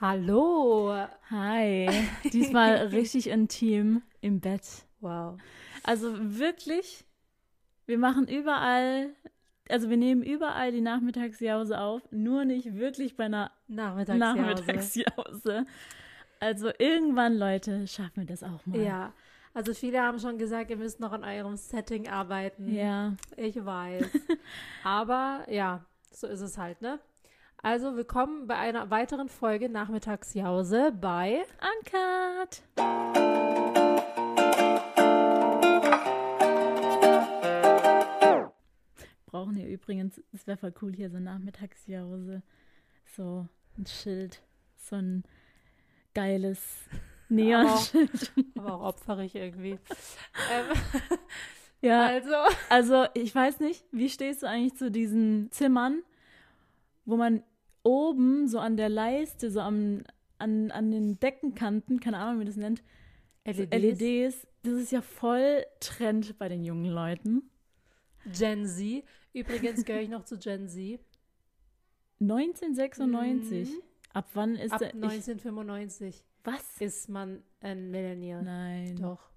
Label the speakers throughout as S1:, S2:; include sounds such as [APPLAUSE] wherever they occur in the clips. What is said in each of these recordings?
S1: Hallo.
S2: Hi. [LAUGHS] Diesmal richtig intim im Bett.
S1: Wow.
S2: Also wirklich, wir machen überall, also wir nehmen überall die Nachmittagsjause auf, nur nicht wirklich bei einer
S1: Nachmittagsjause.
S2: Nachmittagsjause. Also irgendwann, Leute, schaffen wir das auch mal.
S1: Ja. Also viele haben schon gesagt, ihr müsst noch an eurem Setting arbeiten.
S2: Ja.
S1: Ich weiß. [LAUGHS] Aber ja, so ist es halt, ne? Also willkommen bei einer weiteren Folge Nachmittagsjause bei
S2: Uncut. Brauchen hier übrigens, es wäre voll cool, hier so Nachmittagsjause. So ein Schild, so ein geiles [LAUGHS] Neonschild.
S1: Aber auch opferig irgendwie. [LAUGHS] ähm, [LAUGHS]
S2: Ja,
S1: also,
S2: also ich weiß nicht, wie stehst du eigentlich zu diesen Zimmern, wo man oben so an der Leiste, so am, an, an den Deckenkanten, keine Ahnung, wie man das nennt,
S1: LEDs.
S2: LEDs, das ist ja voll Trend bei den jungen Leuten.
S1: Gen Z. Übrigens gehöre ich noch zu Gen Z.
S2: 1996.
S1: Mhm.
S2: Ab wann ist
S1: Ab
S2: der? Ich,
S1: 1995
S2: was?
S1: ist man ein Millennial.
S2: Nein.
S1: Doch.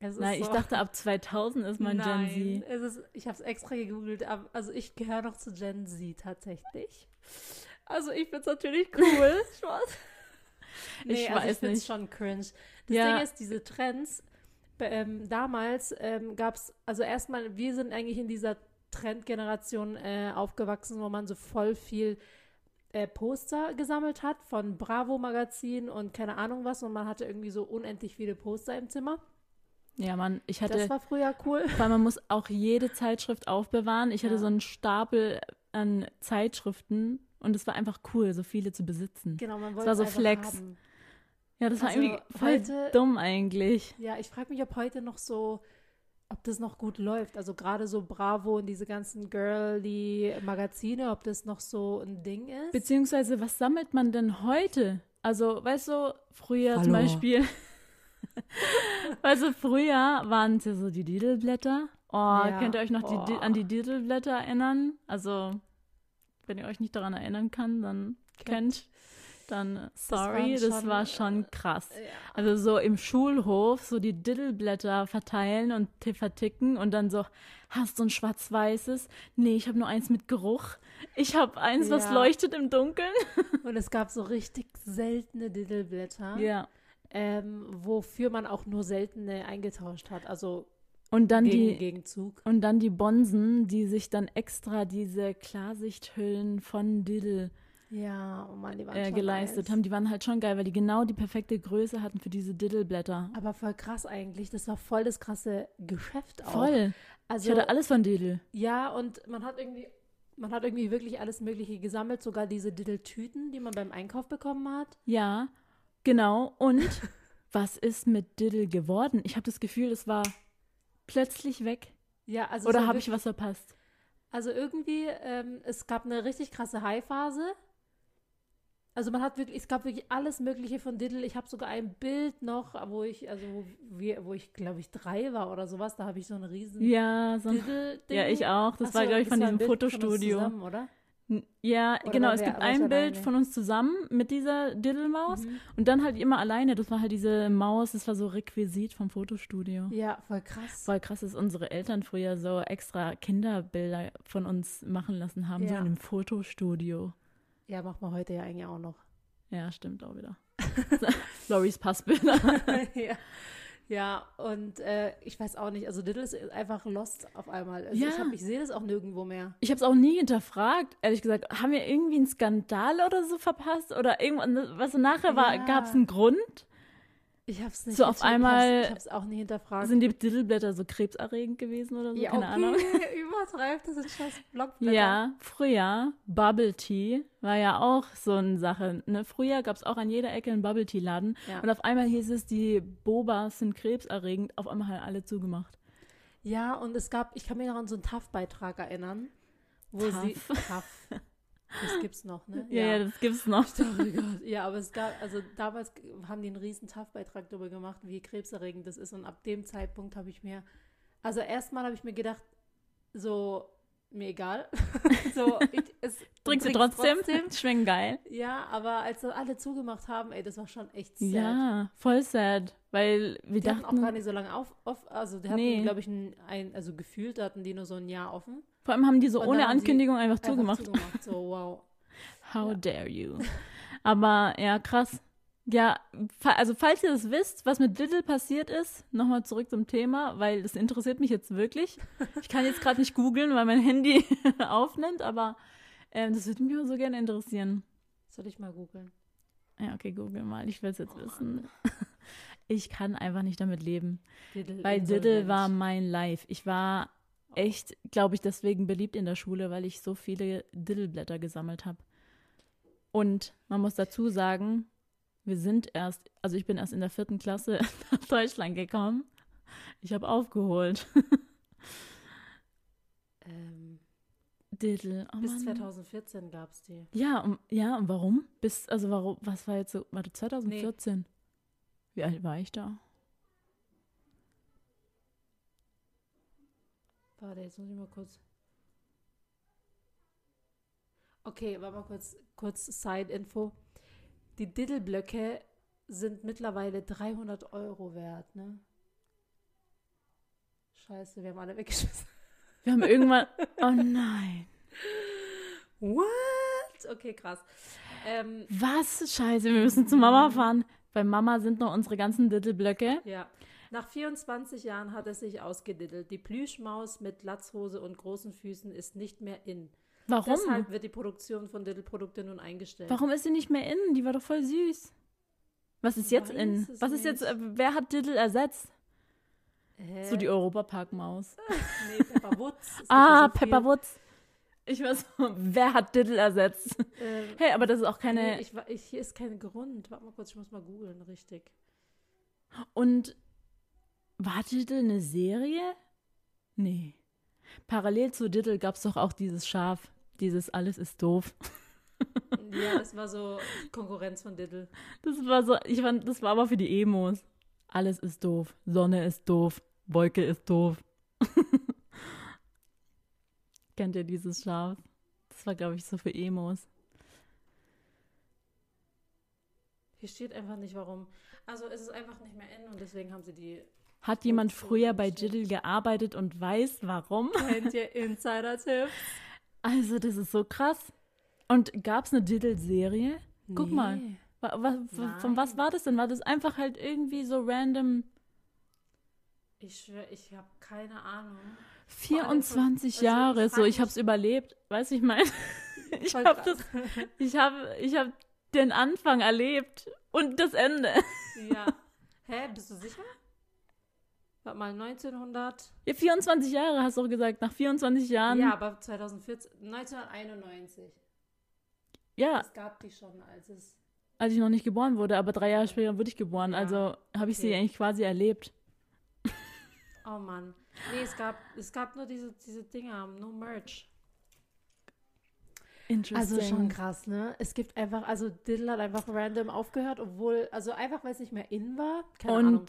S2: Nein, ich
S1: so.
S2: dachte, ab 2000 ist man
S1: Nein,
S2: Gen Z.
S1: Es ist, ich habe es extra gegoogelt, aber, also ich gehöre noch zu Gen Z tatsächlich. Also ich finde es natürlich cool. [LAUGHS] Spaß. Nee,
S2: Ich
S1: also
S2: weiß
S1: ich finde es
S2: nicht.
S1: schon cringe. Das
S2: Ja.
S1: Ding ist, diese Trends, ähm, damals ähm, gab es, also erstmal, wir sind eigentlich in dieser Trendgeneration äh, aufgewachsen, wo man so voll viel äh, Poster gesammelt hat von Bravo Magazin und keine Ahnung was und man hatte irgendwie so unendlich viele Poster im Zimmer.
S2: Ja, Mann, ich hatte,
S1: Das war früher cool.
S2: weil man muss auch jede Zeitschrift aufbewahren. Ich hatte
S1: Ja.
S2: so einen Stapel an Zeitschriften und es war einfach cool, so viele zu besitzen.
S1: Genau, man
S2: Es
S1: wollte
S2: war so
S1: es
S2: Flex.
S1: haben.
S2: Ja, das war
S1: Also
S2: irgendwie voll
S1: heute-
S2: dumm eigentlich.
S1: Ja, ich frage mich, ob heute noch so, ob das noch gut läuft. Also gerade so Bravo und diese ganzen girly Magazine, ob das noch so ein Ding ist.
S2: Beziehungsweise, was sammelt man denn heute? Also, weißt du, früher zum
S1: Hallo.
S2: Beispiel, [LAUGHS] du, früher waren es ja so die Didelblätter. Oh,
S1: Ja,
S2: könnt ihr euch noch die, Di-
S1: boah.
S2: an die Didelblätter erinnern? Also, wenn ihr euch nicht daran erinnern kann, dann könnt, dann äh, sorry, das,
S1: schon,
S2: war schon krass.
S1: Ja.
S2: Also so im Schulhof so die Diddleblätter verteilen und verticken und dann so, hast du ein schwarz-weißes? Nee, ich habe nur eins mit Geruch. Ich habe eins, was
S1: Ja.
S2: leuchtet im Dunkeln. [LAUGHS]
S1: Und es gab so richtig seltene Diddleblätter,
S2: Ja.
S1: Ähm, wofür man auch nur seltene eingetauscht hat. Also
S2: Und dann
S1: gegen
S2: die
S1: Gegenzug.
S2: und dann die Bonsen, die sich dann extra diese Klarsichthüllen von Diddle
S1: Ja, oh Mann, die waren
S2: äh, geleistet
S1: nice.
S2: haben. Die waren halt schon geil, weil die genau die perfekte Größe hatten für diese Diddleblätter.
S1: Aber voll krass eigentlich. Das war voll das krasse Geschäft auch.
S2: Voll.
S1: Also,
S2: ich hatte alles von Diddle.
S1: Ja, und man hat irgendwie, man hat irgendwie wirklich alles Mögliche gesammelt, sogar diese Diddle-Tüten, die man beim Einkauf bekommen hat.
S2: Ja, genau. Und [LAUGHS] was ist mit Diddle geworden? Ich habe das Gefühl, es war plötzlich weg.
S1: Ja, also
S2: Oder habe ich was verpasst?
S1: Also irgendwie, ähm, es gab eine richtig krasse High-Phase. Also man hat wirklich, es gab wirklich alles Mögliche von Diddle. Ich habe sogar ein Bild noch, wo ich, also wo, wir, wo ich, glaube ich, drei war oder sowas, da habe ich so einen riesen
S2: Ja, so ein,
S1: Diddle-Ding.
S2: ja, ich auch. Das
S1: Ach
S2: war, glaube ich, von diesem Fotostudio.
S1: zusammen, oder?
S2: Ja,
S1: Oder
S2: genau. Es gibt ein Bild
S1: alleine?
S2: von uns zusammen mit dieser Diddle-Maus
S1: Mhm.
S2: und dann halt immer alleine. Das war halt diese Maus, das war so Requisit vom Fotostudio.
S1: Ja, voll krass.
S2: Voll krass, dass unsere Eltern früher so extra Kinderbilder von uns machen lassen haben, so
S1: Ja.
S2: in einem Fotostudio.
S1: Ja, macht man heute ja eigentlich auch noch.
S2: Ja, stimmt auch wieder. [LAUGHS] [LAUGHS] Loris Passbilder. [LAUGHS]
S1: ja. Ja, und äh, ich weiß auch nicht, also Diddle ist einfach lost auf einmal. Also
S2: Ja.
S1: ich, ich sehe das auch nirgendwo mehr.
S2: Ich habe es auch nie hinterfragt, ehrlich gesagt. Haben wir irgendwie einen Skandal oder so verpasst? Oder irgendwann, was so nachher war,
S1: Ja.
S2: gab es einen Grund?
S1: Ich hab's nicht
S2: So auf einmal
S1: Ich hab's, ich hab's auch nie hinterfragt.
S2: Sind die Diddleblätter so krebserregend gewesen oder so?
S1: ja,
S2: Keine
S1: okay,
S2: Ahnung. [LAUGHS]
S1: übertreibt, das sind scheiß Blockblätter.
S2: Ja, früher, Bubble Tea war ja auch so eine Sache. Ne? Früher gab es auch an jeder Ecke einen Bubble Tea-Laden.
S1: Ja.
S2: Und auf einmal hieß es, die Bobas sind krebserregend. Auf einmal haben alle zugemacht.
S1: Ja, und es gab, ich kann mich noch an so einen TAF-Beitrag erinnern, wo sie.
S2: TAF.
S1: Das gibt's noch, ne?
S2: Ja, ja, das gibt's noch.
S1: Oh Gott. Ja, aber es gab, also damals haben die einen riesen TAF-Beitrag darüber gemacht, wie krebserregend das ist. Und ab dem Zeitpunkt habe ich mir, also erstmal habe ich mir gedacht, so, mir egal. [LAUGHS] so, ich, es
S2: Trinkst du
S1: trink's
S2: trotzdem? Schmecken geil.
S1: Ja, aber als alle zugemacht haben, ey, das war schon echt sad.
S2: Ja, voll sad. Weil wir
S1: Die hatten
S2: dachten,
S1: auch gar nicht so lange auf, auf also die hatten,
S2: Nee.
S1: glaube ich, ein, ein, also gefühlt hatten die nur so ein Jahr offen.
S2: vor allem haben die so
S1: Und
S2: ohne Ankündigung einfach
S1: Einfach
S2: zugemacht.
S1: zugemacht. So, wow. [LAUGHS]
S2: How
S1: Ja.
S2: dare you. Aber ja, krass. Ja, also falls ihr das wisst, was mit Diddle passiert ist, nochmal zurück zum Thema, weil das interessiert mich jetzt wirklich. [LAUGHS] Ich kann jetzt gerade nicht googeln, weil mein Handy [LAUGHS] aufnimmt, aber ähm, das würde mich so gerne interessieren.
S1: Soll ich mal googeln?
S2: Ja, okay, google mal. Ich will es jetzt
S1: Oh
S2: wissen. [LAUGHS] Ich kann einfach nicht damit leben.
S1: Diddle
S2: Weil Diddle war mein Life. Ich war echt, glaube ich, deswegen beliebt in der Schule, weil ich so viele Diddleblätter gesammelt habe. Und man muss dazu sagen, wir sind erst, also ich bin erst in der vierten Klasse [LAUGHS] nach Deutschland gekommen. Ich habe aufgeholt. [LAUGHS]
S1: Ähm,
S2: Diddle. Oh
S1: bis
S2: Mann.
S1: 2014 gab es die.
S2: Ja, und, ja, und warum? Bis, also warum, was war jetzt so, warte, 2014? Wie alt war ich da?
S1: Warte, jetzt muss ich mal kurz. Okay, warte mal kurz, kurz Side-Info. Die Diddle-Blöcke sind mittlerweile 300 Euro wert, ne? Scheiße, wir haben alle weggeschmissen. [LAUGHS]
S2: Wir haben irgendwann, oh nein.
S1: What? Okay, krass. Ähm,
S2: Was? Scheiße, wir müssen zu Mama fahren. Bei Mama sind noch unsere ganzen Diddleblöcke.
S1: ja. Nach 24 Jahren hat es sich ausgediddelt. Die Plüschmaus mit Latzhose und großen Füßen ist nicht mehr in.
S2: Warum?
S1: Deshalb wird die Produktion von Diddle-Produkten nun eingestellt.
S2: Warum ist sie nicht mehr in? Die war doch voll süß. Was ist jetzt in? Was ist jetzt, äh, wer hat Diddle ersetzt?
S1: Hä?
S2: So die Europapark-Maus. [LAUGHS]
S1: Nee, Pepper Woods.
S2: Ah,
S1: so.
S2: Pepper Woods. Ich weiß, [LAUGHS] wer hat Diddle ersetzt?
S1: Ähm,
S2: Hey, aber das ist auch keine.
S1: nee, ich, ich, hier ist kein Grund. Warte mal kurz, ich muss mal googeln, richtig.
S2: Und war Diddle eine Serie? Nee. Parallel zu Diddle gab es doch auch dieses Schaf. Dieses Alles ist doof.
S1: Ja, das war so Konkurrenz von Diddle.
S2: Das war so, ich fand, das war aber für die Emos. Alles ist doof. Sonne ist doof. Wolke ist doof. [LAUGHS] Kennt ihr dieses Schaf? Das war, glaube ich, so für Emos.
S1: Hier steht einfach nicht, warum. Also es ist einfach nicht mehr in und deswegen haben sie die.
S2: Hat jemand früher bei. Diddle gearbeitet und weiß warum?
S1: Kennt ihr Insider-Tipps?
S2: Also, das ist so krass. Und gab es eine Diddle-Serie? Guck mal. Wa- Von was war das denn? War das einfach halt irgendwie so random
S1: Ich schwöre, ich habe keine Ahnung.
S2: 24
S1: also
S2: Jahre?
S1: ich
S2: So, ich hab's
S1: mich-
S2: überlebt. Weißt du, ich meine, [LAUGHS] ich habe das, ich habe, ich habe den Anfang erlebt und das Ende.
S1: Ja. Hä, bist du sicher? Warte mal, 1900.
S2: Ja, 24 Jahre hast du auch gesagt. Nach 24 Jahren.
S1: Ja, aber 2014, 1991.
S2: ja,
S1: Es gab die schon, als es.
S2: als ich noch nicht geboren wurde, aber drei Jahre später wurde ich geboren.
S1: Ja,
S2: also habe ich sie
S1: okay.
S2: eigentlich quasi erlebt.
S1: Oh Mann. Nee, es gab, es gab nur diese, diese Dinger, no Merch.
S2: Interesting.
S1: Also schon krass, ne? Es gibt einfach, also Diddle hat einfach random aufgehört, obwohl, also einfach, weil es nicht mehr in war. Keine
S2: Und
S1: Ahnung.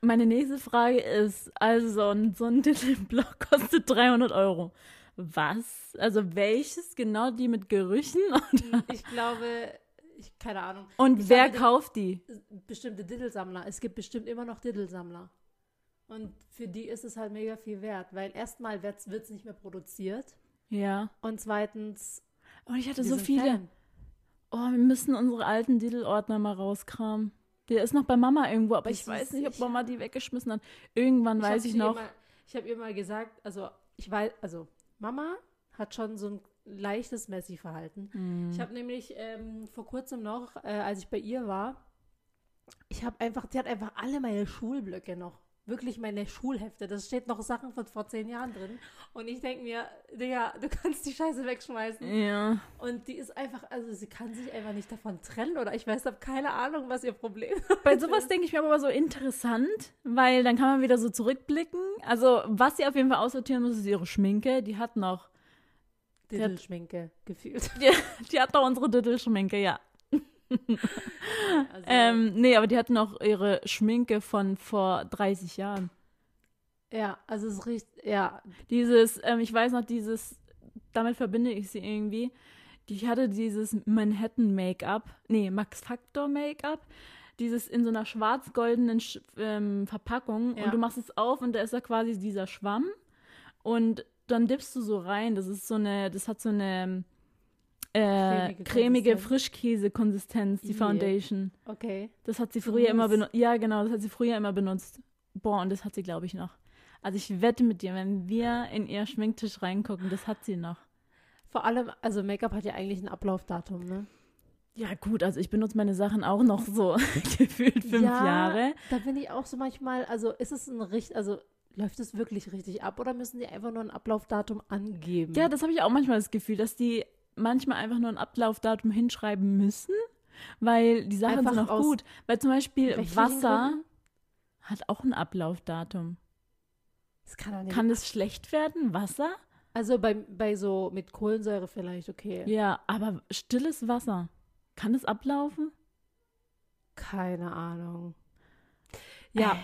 S2: Meine nächste Frage ist, also so ein, so ein [LAUGHS] kostet 300 Euro. Was? Also welches? Genau die mit Gerüchen? [LAUGHS]
S1: Ich glaube, ich, keine Ahnung.
S2: Und
S1: Ich
S2: wer
S1: glaube,
S2: kauft die?
S1: Bestimmte Diddle-Sammler. Es gibt bestimmt immer noch Diddle-Sammler. Und für die ist es halt mega viel wert, weil erstmal wird es nicht mehr produziert
S2: Ja.
S1: und zweitens
S2: Und ich hatte so viele.
S1: Fan.
S2: Oh, wir müssen unsere alten Diddle-Ordner mal rauskramen. Der ist noch bei Mama irgendwo, aber
S1: Bist
S2: ich weiß nicht, ob? Mama die weggeschmissen hat. Irgendwann
S1: hab
S2: weiß ich noch.
S1: Mal, ich habe ihr mal gesagt, also ich weiß, also Mama hat schon so ein leichtes Messi-Verhalten.
S2: Hm.
S1: Ich habe nämlich ähm, vor kurzem noch, äh, als ich bei ihr war, ich habe einfach, die hat einfach alle meine Schulblöcke noch. Wirklich meine Schulhefte. Das steht noch Sachen von vor zehn Jahren drin. Und ich denke mir, Digga, du kannst die Scheiße wegschmeißen.
S2: Ja.
S1: Und die ist einfach, also sie kann sich einfach nicht davon trennen oder ich weiß, habe keine Ahnung, was ihr Problem [LAUGHS] ist.
S2: Bei sowas denke ich mir aber so interessant, weil dann kann man wieder so zurückblicken. Also, was sie auf jeden Fall aussortieren muss, ist ihre Schminke. Die hat noch,
S1: Diddle-Schminke gefühlt. [LAUGHS]
S2: die, die hat noch unsere Diddle-Schminke, ja. [LAUGHS]
S1: Also,
S2: Ähm, nee, aber die hat noch ihre Schminke von vor 30 Jahren.
S1: ja, also es riecht, ja,
S2: Dieses, ähm, ich weiß noch, dieses damit verbinde ich sie irgendwie. Die hatte dieses Manhattan-Make-up, nee, Max Factor Make-up, dieses in so einer schwarz-goldenen Sch ähm, Verpackung
S1: Ja.
S2: und du machst es auf und da ist da quasi dieser Schwamm und dann dippst du so rein. Das ist so eine, das hat so eine äh,
S1: Cremige
S2: cremige
S1: Konsistenz.
S2: Frischkäse-Konsistenz, die. Foundation.
S1: Okay.
S2: Das hat sie früher immer benutzt. Ja, genau, das hat sie früher immer benutzt. Boah, und das hat sie, glaube ich, noch. Also ich wette mit dir, wenn wir in ihr Schminktisch reingucken, das hat sie noch.
S1: Vor allem, also Make-up hat ja eigentlich ein Ablaufdatum, ne?
S2: Ja, gut, also ich benutze meine Sachen auch noch so [LAUGHS] gefühlt fünf
S1: ja,
S2: Jahre.
S1: Da bin ich auch so manchmal, also ist es ein richtig, also läuft es wirklich richtig ab oder müssen die einfach nur ein Ablaufdatum angeben?
S2: Ja, das habe ich auch manchmal das Gefühl, dass die manchmal einfach nur ein Ablaufdatum hinschreiben müssen, weil die Sachen
S1: Einfach
S2: sind noch
S1: aus
S2: gut. Weil zum Beispiel Wasser
S1: Gründen?
S2: hat auch ein Ablaufdatum.
S1: Das kann doch nicht.
S2: Kann es schlecht werden, Wasser?
S1: also bei, bei so mit Kohlensäure vielleicht, okay.
S2: Ja, aber stilles Wasser, kann es ablaufen?
S1: Keine Ahnung. Ja,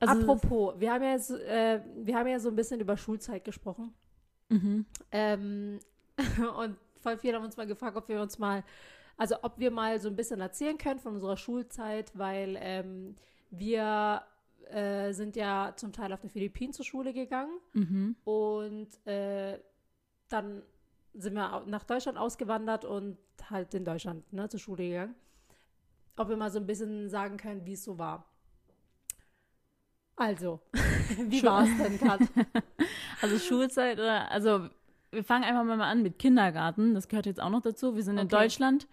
S2: Also,
S1: apropos, wir haben ja jetzt, äh, wir haben ja so ein bisschen über Schulzeit gesprochen.
S2: Mhm.
S1: Ähm, [LAUGHS] und voll viele haben uns mal gefragt, ob wir uns mal, also ob wir mal so ein bisschen erzählen können von unserer Schulzeit, weil ähm, wir äh, sind ja zum Teil auf den Philippinen zur Schule gegangen
S2: Mhm.
S1: und äh, dann sind wir nach Deutschland ausgewandert und halt in Deutschland ne, zur Schule gegangen. Ob wir mal so ein bisschen sagen können, wie es so war. Also, [LAUGHS] wie war es denn, Kat? [LAUGHS]
S2: Also Schulzeit oder, also wir fangen einfach mal an mit Kindergarten. Das gehört jetzt auch noch dazu. Wir sind in
S1: Okay.
S2: Deutschland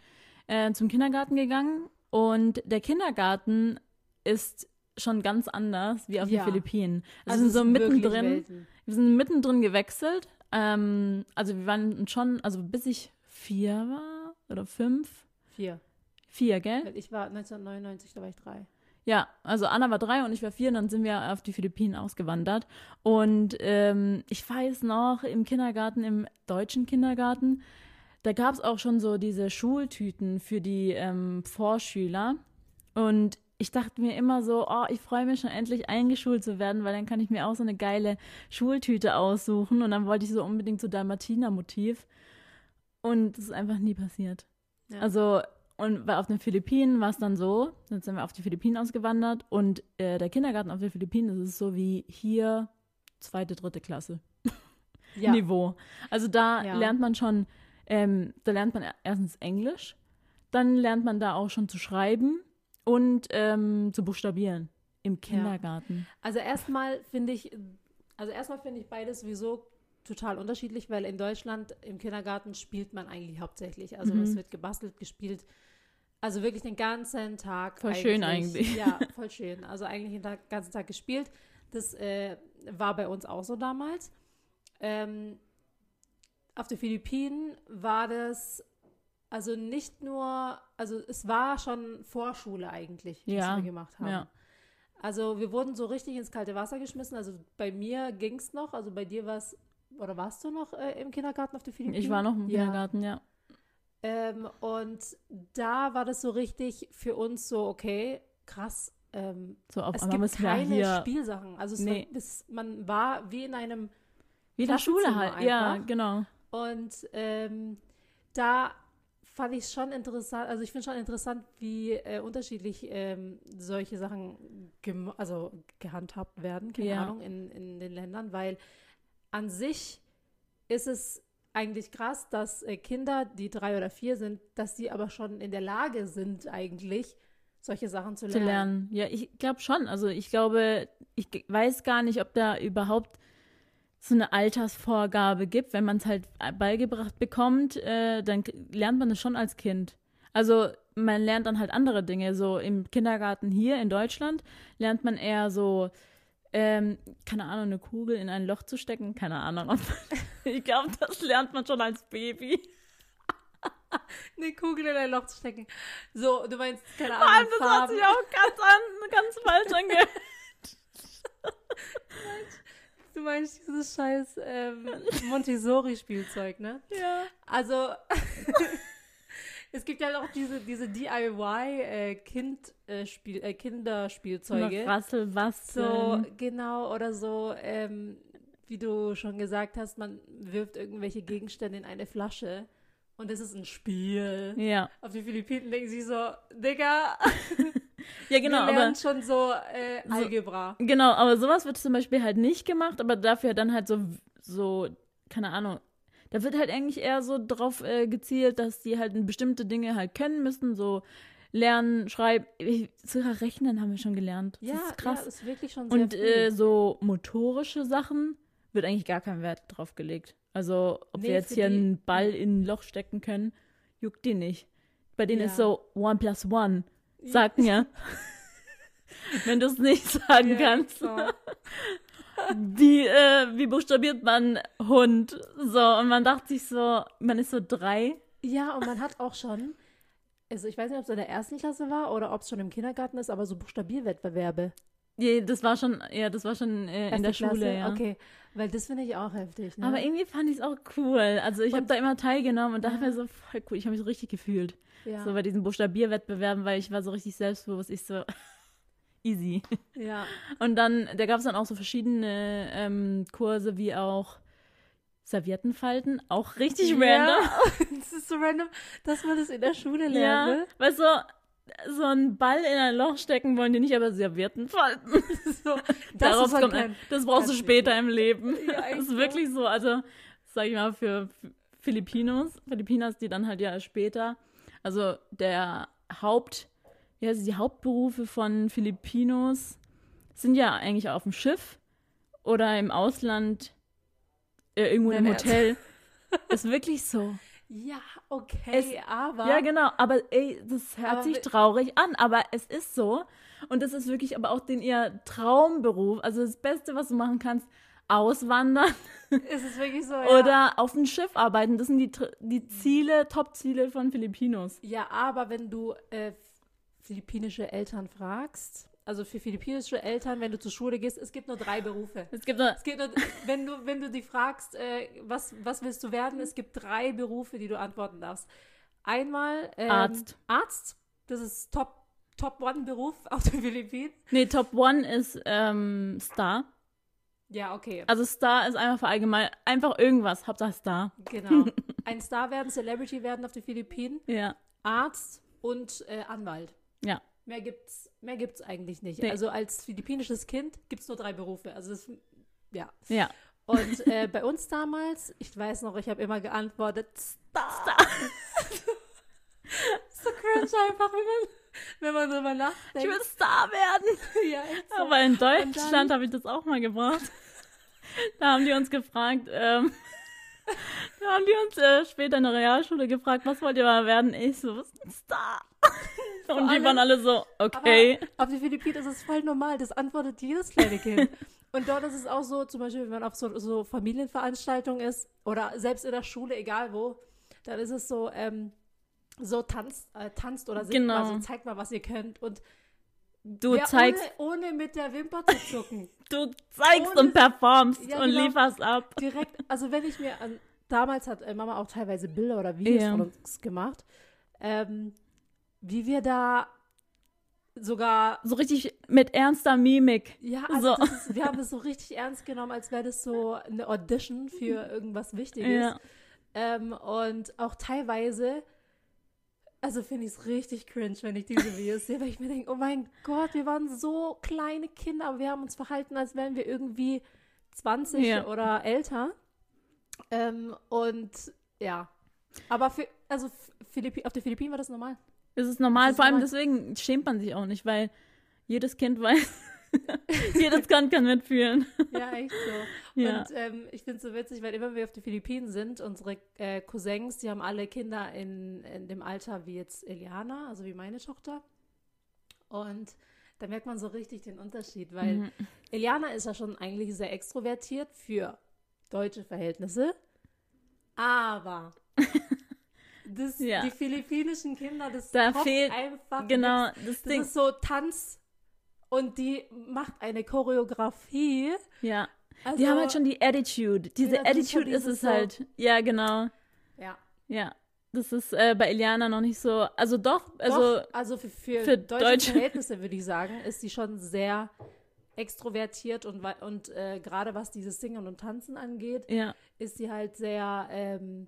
S2: äh, zum Kindergarten gegangen und der Kindergarten ist schon ganz anders wie auf
S1: Ja.
S2: den Philippinen. Also,
S1: Also
S2: wir sind so mittendrin.
S1: Welten.
S2: Wir sind mittendrin gewechselt. Ähm, also wir waren schon, also bis ich vier war oder fünf,
S1: Vier.
S2: vier, gell?
S1: Ich war 1999, da war ich drei.
S2: Ja, also Anna war drei und ich war vier und dann sind wir auf die Philippinen ausgewandert. Und ähm, ich weiß noch, im Kindergarten, im deutschen Kindergarten, da gab es auch schon so diese Schultüten für die ähm, Vorschüler. Und ich dachte mir immer so, oh, ich freue mich schon endlich eingeschult zu werden, weil dann kann ich mir auch so eine geile Schultüte aussuchen. Und dann wollte ich so unbedingt so Dalmatiner-Motiv. Und das ist einfach nie passiert.
S1: Ja.
S2: Also, und weil auf den Philippinen war es dann so, dann sind wir auf die Philippinen ausgewandert und äh, der Kindergarten auf den Philippinen ist so wie hier zweite, dritte Klasse [LAUGHS]
S1: ja.
S2: Niveau. Also da
S1: Ja.
S2: lernt man schon, ähm, da lernt man erstens Englisch, dann lernt man da auch schon zu schreiben und ähm, zu buchstabieren im Kindergarten.
S1: Also erstmal finde ich, also erstmal finde ich beides sowieso total unterschiedlich, weil in Deutschland im Kindergarten spielt man eigentlich hauptsächlich. Also
S2: Mhm.
S1: es wird gebastelt, gespielt. Also wirklich den ganzen Tag.
S2: Voll schön eigentlich.
S1: Ja, [LAUGHS] voll schön. Also eigentlich den Tag, ganzen Tag gespielt. Das äh, war bei uns auch so damals. Ähm, auf den Philippinen war das also nicht nur, also es war schon Vorschule eigentlich, was
S2: Ja,
S1: wir gemacht haben.
S2: ja.
S1: Also wir wurden so richtig ins kalte Wasser geschmissen. Also bei mir ging es noch, also bei dir war es, oder warst du noch äh, im Kindergarten auf den Philippinen?
S2: Ich war noch im
S1: Ja.
S2: Kindergarten, ja.
S1: Ähm, und da war das so richtig für uns so, okay, krass. Ähm,
S2: So auf
S1: es gibt keine Spielsachen. Also es
S2: Nee.
S1: war, das, man war wie in einem
S2: wie in der Schule halt. Ja,
S1: einfach.
S2: genau.
S1: Und ähm, da fand ich schon interessant, also ich finde schon interessant, wie äh, unterschiedlich ähm, solche Sachen also gehandhabt werden, keine
S2: Ja.
S1: Ahnung, in, in den Ländern, weil an sich ist es eigentlich krass, dass äh, Kinder, die drei oder vier sind, dass die aber schon in der Lage sind, eigentlich solche Sachen zu
S2: zu
S1: lernen.
S2: lernen. Ja, ich glaube schon. Also ich glaube, ich weiß gar nicht, ob da überhaupt so eine Altersvorgabe gibt. Wenn man es halt beigebracht bekommt, äh, dann lernt man es schon als Kind. Also man lernt dann halt andere Dinge. So im Kindergarten hier in Deutschland lernt man eher so, ähm, keine Ahnung, eine Kugel in ein Loch zu stecken. Keine Ahnung. [LAUGHS] ich glaube, das lernt man schon als Baby. [LAUGHS]
S1: Eine Kugel in ein Loch zu stecken. So, du meinst, keine
S2: Vor allem,
S1: Ahnung,
S2: das hat
S1: Farben.
S2: sich auch ganz, an, ganz falsch angehört. [LAUGHS]
S1: Du meinst dieses scheiß ähm, Montessori-Spielzeug, ne?
S2: ja.
S1: Also, es gibt ja auch diese, diese DIY-Kind, äh, äh, Kinderspielzeuge.
S2: Rassel, was
S1: So, genau, oder so, ähm, wie du schon gesagt hast, man wirft irgendwelche Gegenstände in eine Flasche und es ist ein Spiel.
S2: Ja.
S1: Auf die Philippinen denken sie so, Digga, [LAUGHS]
S2: Ja, genau,
S1: wir lernen
S2: aber
S1: schon so äh,
S2: So-
S1: Algebra.
S2: genau, aber sowas wird zum Beispiel halt nicht gemacht, aber dafür dann halt so, so, keine Ahnung. Da wird halt eigentlich eher so drauf äh, gezielt, dass die halt bestimmte Dinge halt können müssen, so lernen, schreiben, sogar rechnen haben wir schon gelernt. Das
S1: ja,
S2: ist krass.
S1: ja, ist wirklich schon sehr
S2: Und äh, so motorische Sachen wird eigentlich gar kein Wert drauf gelegt. Also, ob wir
S1: Nee,
S2: jetzt
S1: für
S2: hier einen Ball in ein Loch stecken können, juckt die nicht. Bei denen
S1: Ja.
S2: ist so one plus one. Sag mir. [LAUGHS] Wenn du es nicht sagen
S1: Ja,
S2: kannst.
S1: so. [LAUGHS]
S2: Wie, äh, wie buchstabiert man Hund? So, und man dachte sich so, man ist so drei.
S1: Ja, und man hat auch schon, also ich weiß nicht, ob es in der ersten Klasse war oder ob es schon im Kindergarten ist, aber so Buchstabierwettbewerbe.
S2: Ja, das war schon, ja, das war schon äh, in der
S1: Klasse,
S2: Schule, ja.
S1: Okay, weil das finde ich auch heftig. Ne?
S2: Aber irgendwie fand ich es auch cool. Also ich habe da immer teilgenommen und dachte
S1: Ja.
S2: mir so, voll cool, ich habe mich so richtig gefühlt.
S1: ja,
S2: So bei diesen Buchstabierwettbewerben, weil ich war so richtig selbstbewusst. Ich so, easy.
S1: ja, [LAUGHS]
S2: Und dann, da gab es dann auch so verschiedene ähm, Kurse, wie auch Serviettenfalten. Auch richtig random.
S1: Ja, [LAUGHS] das ist so random, dass man das in der Schule lernt,
S2: Ja,
S1: ne?
S2: weil so, so einen Ball in ein Loch stecken wollen die nicht, aber Servietten falten. [LAUGHS]
S1: So, das
S2: Darauf
S1: man
S2: kommt,
S1: kann.
S2: das brauchst du später im Leben.
S1: Ja,
S2: das ist wirklich so. Also, sag ich mal, für Filipinos, Filipinas, die dann halt ja später, also der Haupt, wie heißt es, die Hauptberufe von Filipinos sind ja eigentlich auf dem Schiff oder im Ausland, äh, irgendwo im? Hotel. [LAUGHS] ist wirklich so.
S1: Ja, okay,
S2: Es-
S1: aber.
S2: Ja, genau, aber ey, das hört sich traurig an, aber es ist so. Und das ist wirklich aber auch den ihr Traumberuf. Also das Beste, was du machen kannst, auswandern
S1: Ist es wirklich so, [LAUGHS] ja.
S2: oder auf dem Schiff arbeiten. Das sind die, die Ziele, Top-Ziele von Filipinos.
S1: Ja, aber wenn du äh, philippinische Eltern fragst, also für philippinische Eltern, wenn du zur Schule gehst, es gibt nur drei Berufe.
S2: Es gibt nur,
S1: Es gibt nur, wenn du, wenn du die fragst, äh, was, was willst du werden, es gibt drei Berufe, die du antworten darfst. Einmal ähm,
S2: Arzt.
S1: Arzt, das ist Top, Top One Beruf [LAUGHS] auf den Philippinen.
S2: nee, Top One ist ähm, Star.
S1: Ja, okay.
S2: Also Star ist einfach verallgemein, einfach irgendwas, Hauptsache Star.
S1: Genau. [LAUGHS] Ein Star werden, Celebrity werden auf den Philippinen,
S2: Ja,
S1: Arzt und äh, Anwalt.
S2: Ja.
S1: Mehr gibt's, mehr gibt's eigentlich nicht.
S2: Nee.
S1: Also als philippinisches Kind gibt's nur drei Berufe. Also das, ja.
S2: Ja.
S1: Und äh, bei uns damals, ich weiß noch, ich habe immer geantwortet, Star. [LAUGHS] so cringe einfach, wenn man, wenn man drüber
S2: Ich
S1: nachdenkt.
S2: will Star werden. [LAUGHS]
S1: ja, so.
S2: Aber in Deutschland habe ich das auch mal gebracht. [LAUGHS] Da haben die uns gefragt, ähm, da haben die uns äh, später in der Realschule gefragt, was wollt ihr mal werden? Ich so, was ist ein Star? Und die
S1: allem-
S2: waren alle so, okay.
S1: Aber auf den Philippinen ist es voll normal. Das antwortet jedes kleine Kind. [LAUGHS] Und dort ist es auch so, zum Beispiel, wenn man auf so, so Familienveranstaltungen ist oder selbst in der Schule, egal wo, dann ist es so, ähm, so tanzt, äh, tanzt oder singt
S2: Genau.
S1: mal, so zeigt mal, was ihr könnt. Und
S2: Du
S1: ja,
S2: zeigst,
S1: Ohne, ohne mit der Wimper zu zucken. [LAUGHS]
S2: du zeigst
S1: ohne-
S2: und performst
S1: Ja,
S2: und
S1: genau.
S2: lieferst ab.
S1: Direkt, also wenn ich mir an, damals hat äh, Mama auch teilweise Bilder oder Videos
S2: Ja.
S1: von uns gemacht, ähm, wie wir da sogar
S2: So richtig mit ernster Mimik.
S1: Ja, also
S2: So.
S1: ist, wir haben [LAUGHS] das so richtig ernst genommen, als wäre das so eine Audition für irgendwas Wichtiges.
S2: Ja.
S1: Ähm, und auch teilweise, also finde ich es richtig cringe, wenn ich diese Videos sehe, weil ich mir denke, oh mein Gott, wir waren so kleine Kinder, aber wir haben uns verhalten, als wären wir irgendwie 20
S2: Ja.
S1: oder älter. Ähm, und ja, aber für, also Philippi auf den Philippinen war das normal.
S2: Es ist normal,
S1: ist
S2: vor allem
S1: normal.
S2: deswegen schämt man sich auch nicht, weil jedes Kind weiß, [LAUGHS] jedes Kind kann mitfühlen.
S1: Ja, echt so.
S2: Ja.
S1: Und ähm, ich finde es so witzig, weil immer wir auf den Philippinen sind, unsere äh, Cousins, die haben alle Kinder in, in dem Alter wie jetzt Eliana, also wie meine Tochter. Und da merkt man so richtig den Unterschied, weil
S2: Mhm.
S1: Eliana ist ja schon eigentlich sehr extrovertiert für deutsche Verhältnisse. Aber [LAUGHS] das,
S2: Ja.
S1: die philippinischen Kinder, das
S2: Da fehlt-
S1: einfach
S2: Genau,
S1: nix.
S2: das
S1: Das
S2: Ding.
S1: ist so Tanz und die macht eine Choreografie.
S2: Ja.
S1: Also,
S2: Die haben halt schon die Attitude. Diese
S1: Ja, ist
S2: Attitude ist
S1: dieses
S2: es
S1: so-
S2: halt. Ja, genau.
S1: Ja.
S2: Ja. Das ist äh, bei Eliana noch nicht so. Also doch, also
S1: Doch, also für, für,
S2: für
S1: deutsche
S2: Deutsche-
S1: Verhältnisse würde ich sagen, ist sie schon sehr extrovertiert und, und äh, gerade was dieses Singen und Tanzen angeht,
S2: Ja,
S1: ist sie halt sehr, ähm,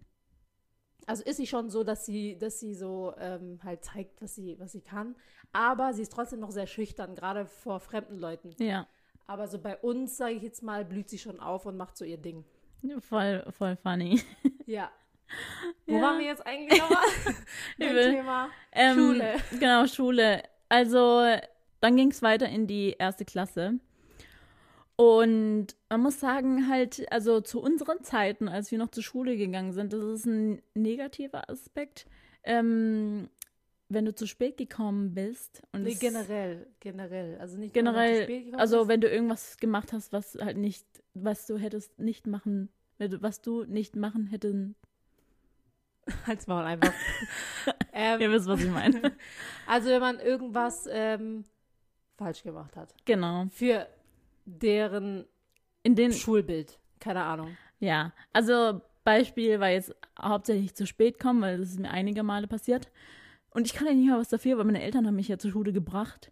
S1: also ist sie schon so, dass sie, dass sie so ähm, halt zeigt, was sie, was sie kann. Aber sie ist trotzdem noch sehr schüchtern, gerade vor fremden Leuten.
S2: ja.
S1: Aber so bei uns, sage ich jetzt mal, blüht sie schon auf und macht so ihr Ding.
S2: Voll, voll funny.
S1: Ja. [LAUGHS] Wo
S2: Ja.
S1: waren wir jetzt eigentlich nochmal? Beim. [LAUGHS] Thema
S2: Ähm,
S1: Schule.
S2: Genau, Schule. Also, dann ging es weiter in die erste Klasse. Und man muss sagen, halt, also zu unseren Zeiten, als wir noch zur Schule gegangen sind, das ist ein negativer Aspekt. Ähm, wenn du zu spät gekommen bist und
S1: Nee, generell, generell. Also nicht
S2: generell, also wenn du irgendwas gemacht hast, was halt nicht, was du hättest nicht machen, was du nicht machen hätten. [LAUGHS]
S1: Halt's Maul einfach. [LAUGHS] ähm,
S2: Ihr wisst, was ich meine. [LAUGHS]
S1: also wenn man irgendwas ähm, falsch gemacht hat.
S2: genau.
S1: Für deren
S2: In den,
S1: Schulbild. Keine Ahnung.
S2: Ja, also Beispiel war jetzt hauptsächlich zu spät kommen, weil das ist mir einige Male passiert. Und ich kann ja nicht mal was dafür, weil meine Eltern haben mich ja zur Schule gebracht.